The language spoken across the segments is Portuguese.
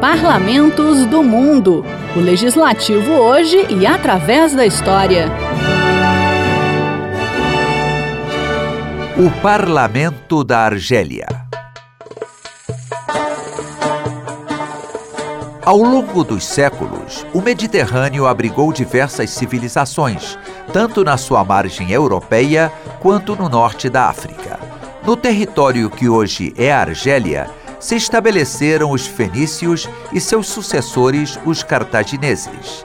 Parlamentos do Mundo. O legislativo hoje e através da história. O Parlamento da Argélia. Ao longo dos séculos, o Mediterrâneo abrigou diversas civilizações, tanto na sua margem europeia quanto no norte da África. No território que hoje é a Argélia, se estabeleceram os fenícios e seus sucessores, os cartagineses.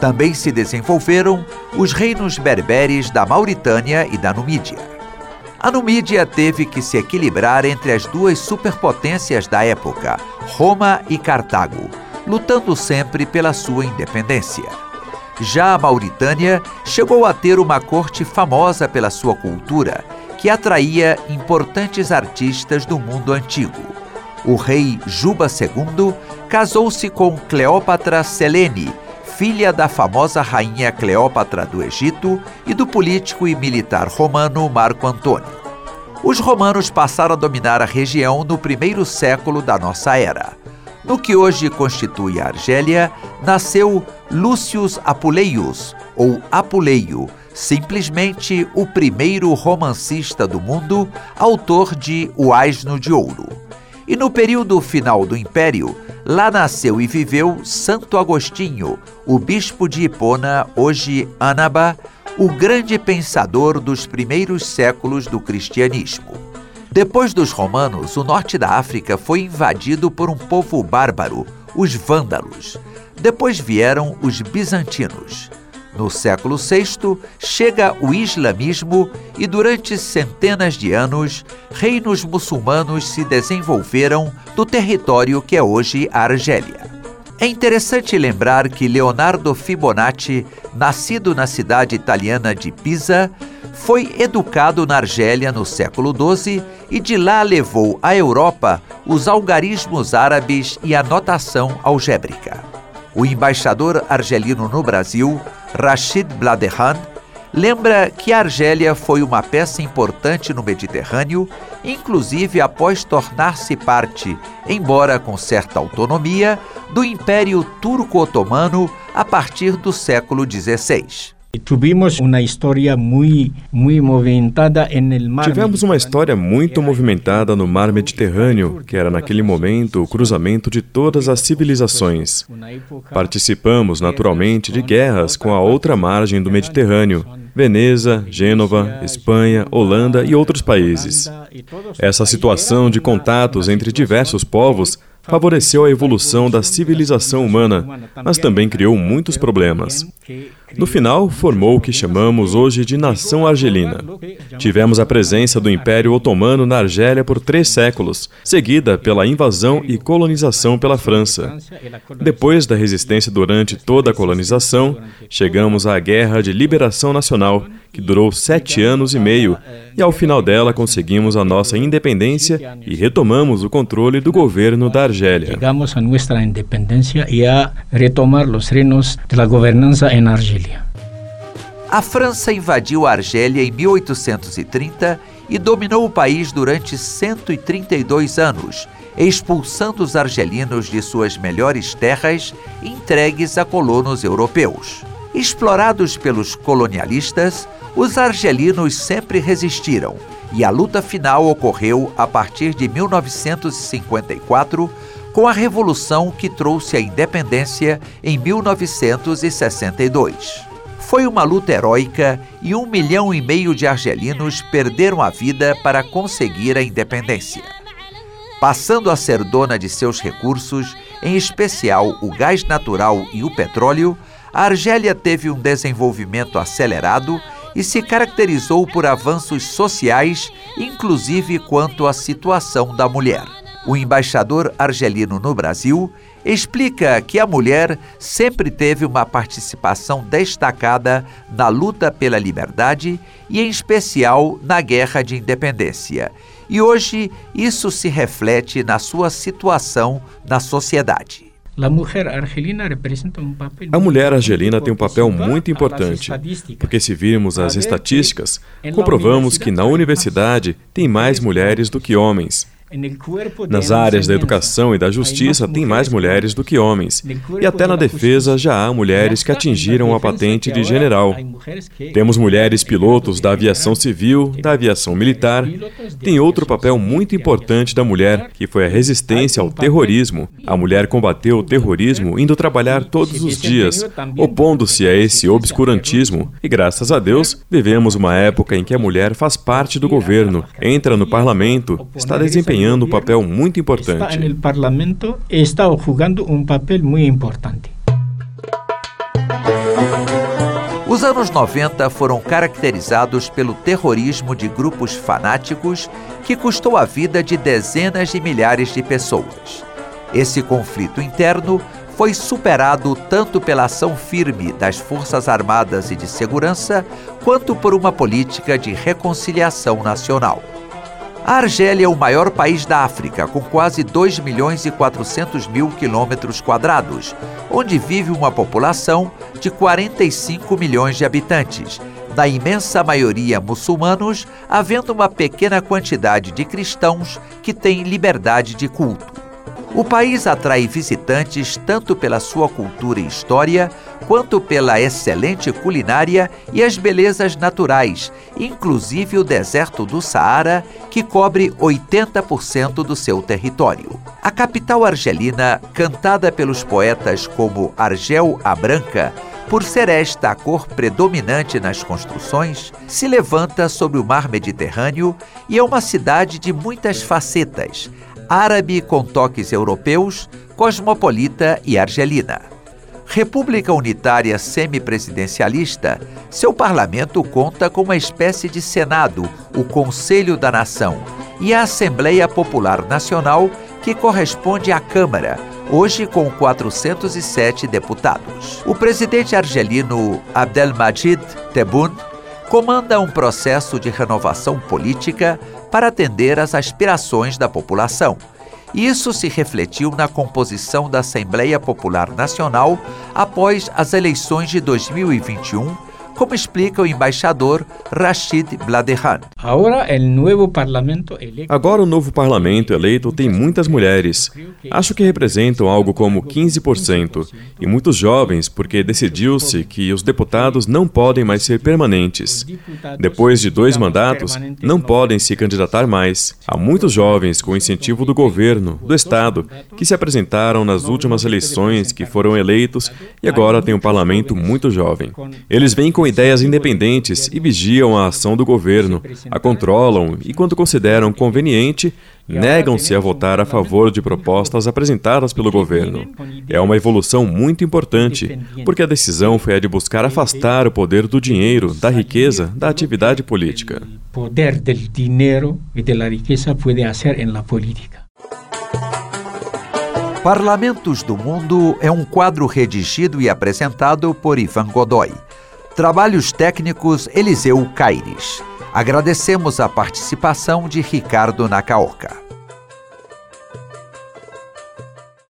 Também se desenvolveram os reinos berberes da Mauritânia e da Numídia. A Numídia teve que se equilibrar entre as duas superpotências da época, Roma e Cartago, lutando sempre pela sua independência. Já a Mauritânia chegou a ter uma corte famosa pela sua cultura, que atraía importantes artistas do mundo antigo o rei Juba II casou-se com Cleópatra Selene, filha da famosa rainha Cleópatra do Egito e do político e militar romano Marco Antônio. Os romanos passaram a dominar a região no primeiro século da nossa era. No que hoje constitui a Argélia, nasceu Lúcius Apuleius, ou Apuleio, simplesmente o primeiro romancista do mundo, autor de O Asno de Ouro. E no período final do Império, lá nasceu e viveu Santo Agostinho, o bispo de Hipona, hoje Anaba, o grande pensador dos primeiros séculos do cristianismo. Depois dos romanos, o norte da África foi invadido por um povo bárbaro, os vândalos. Depois vieram os bizantinos. No século VI, chega o islamismo e durante centenas de anos, reinos muçulmanos se desenvolveram no território que é hoje a Argélia. É interessante lembrar que Leonardo Fibonacci, nascido na cidade italiana de Pisa, foi educado na Argélia no século XII e de lá levou à Europa os algarismos árabes e a notação algébrica. O embaixador argelino no Brasil, Rachid Bladehan, lembra que a Argélia foi uma peça importante no Mediterrâneo, inclusive após tornar-se parte, embora com certa autonomia, do Império Turco-Otomano a partir do século XVI. Tivemos uma história muito, muito movimentada no mar. Tivemos uma história muito movimentada no mar Mediterrâneo, que era naquele momento o cruzamento de todas as civilizações. Participamos naturalmente de guerras com a outra margem do Mediterrâneo, Veneza, Gênova, Espanha, Holanda e outros países. Essa situação de contatos entre diversos povos favoreceu a evolução da civilização humana, mas também criou muitos problemas. No final, formou o que chamamos hoje de nação argelina. Tivemos a presença do Império Otomano na Argélia por três séculos, seguida pela invasão e colonização pela França. Depois da resistência durante toda a colonização, chegamos à Guerra de Liberação Nacional, que durou sete anos e meio, e ao final dela conseguimos a nossa independência e retomamos o controle do governo da Argélia. Chegamos a nossa independência e a retomar os reinos da governança em Argélia. A França invadiu a Argélia em 1830 e dominou o país durante 132 anos, expulsando os argelinos de suas melhores terras entregues a colonos europeus. Explorados pelos colonialistas, os argelinos sempre resistiram e a luta final ocorreu a partir de 1954 com a revolução que trouxe a independência em 1962. Foi uma luta heróica e um milhão e meio de argelinos perderam a vida para conseguir a independência. Passando a ser dona de seus recursos, em especial o gás natural e o petróleo, a Argélia teve um desenvolvimento acelerado e se caracterizou por avanços sociais, inclusive quanto à situação da mulher. O embaixador argelino no Brasil explica que a mulher sempre teve uma participação destacada na luta pela liberdade e, em especial, na guerra de independência. E hoje isso se reflete na sua situação na sociedade. A mulher argelina tem um papel muito importante, porque se virmos as estatísticas, comprovamos que na universidade tem mais mulheres do que homens. Nas áreas da educação e da justiça, tem mais mulheres do que homens. E até na defesa já há mulheres que atingiram a patente de general. Temos mulheres pilotos da aviação civil, da aviação militar. Tem outro papel muito importante da mulher, que foi a resistência ao terrorismo. A mulher combateu o terrorismo indo trabalhar todos os dias, opondo-se a esse obscurantismo. E graças a Deus, vivemos uma época em que a mulher faz parte do governo, entra no parlamento, está desempenhando desempenhando um papel muito importante. Está no parlamento e está jogando um papel muito importante. Os anos 90 foram caracterizados pelo terrorismo de grupos fanáticos que custou a vida de dezenas de milhares de pessoas. Esse conflito interno foi superado tanto pela ação firme das Forças Armadas e de Segurança, quanto por uma política de reconciliação nacional. A Argélia é o maior país da África, com quase 2 milhões e 400 mil quilômetros quadrados, onde vive uma população de 45 milhões de habitantes, na imensa maioria muçulmanos, havendo uma pequena quantidade de cristãos que têm liberdade de culto. O país atrai visitantes tanto pela sua cultura e história, quanto pela excelente culinária e as belezas naturais, inclusive o deserto do Saara, que cobre 80% do seu território. A capital argelina, cantada pelos poetas como Argel a Branca, por ser esta a cor predominante nas construções, se levanta sobre o mar Mediterrâneo e é uma cidade de muitas facetas, árabe com toques europeus, cosmopolita e argelina. República unitária semipresidencialista, seu parlamento conta com uma espécie de Senado, o Conselho da Nação, e a Assembleia Popular Nacional, que corresponde à Câmara, hoje com 407 deputados. O presidente argelino Abdelmajid Tebboune comanda um processo de renovação política para atender às aspirações da população. Isso se refletiu na composição da Assembleia Popular Nacional após as eleições de 2021 como explica o embaixador Rashid Bladehan. Agora o novo parlamento eleito tem muitas mulheres. Acho que representam algo como 15%. E muitos jovens, porque decidiu-se que os deputados não podem mais ser permanentes. Depois de dois mandatos, não podem se candidatar mais. Há muitos jovens com incentivo do governo, do Estado, que se apresentaram nas últimas eleições, que foram eleitos e agora têm um parlamento muito jovem. Eles vêm com ideias independentes e vigiam a ação do governo, a controlam e, quando consideram conveniente, negam-se a votar a favor de propostas apresentadas pelo governo. É uma evolução muito importante, porque a decisão foi a de buscar afastar o poder do dinheiro, da riqueza, da atividade política. O poder do dinheiro e da riqueza pode fazer na política. Parlamentos do Mundo é um quadro redigido e apresentado por Ivan Godoy. Trabalhos técnicos Eliseu Caires. Agradecemos a participação de Ricardo Nacaoca.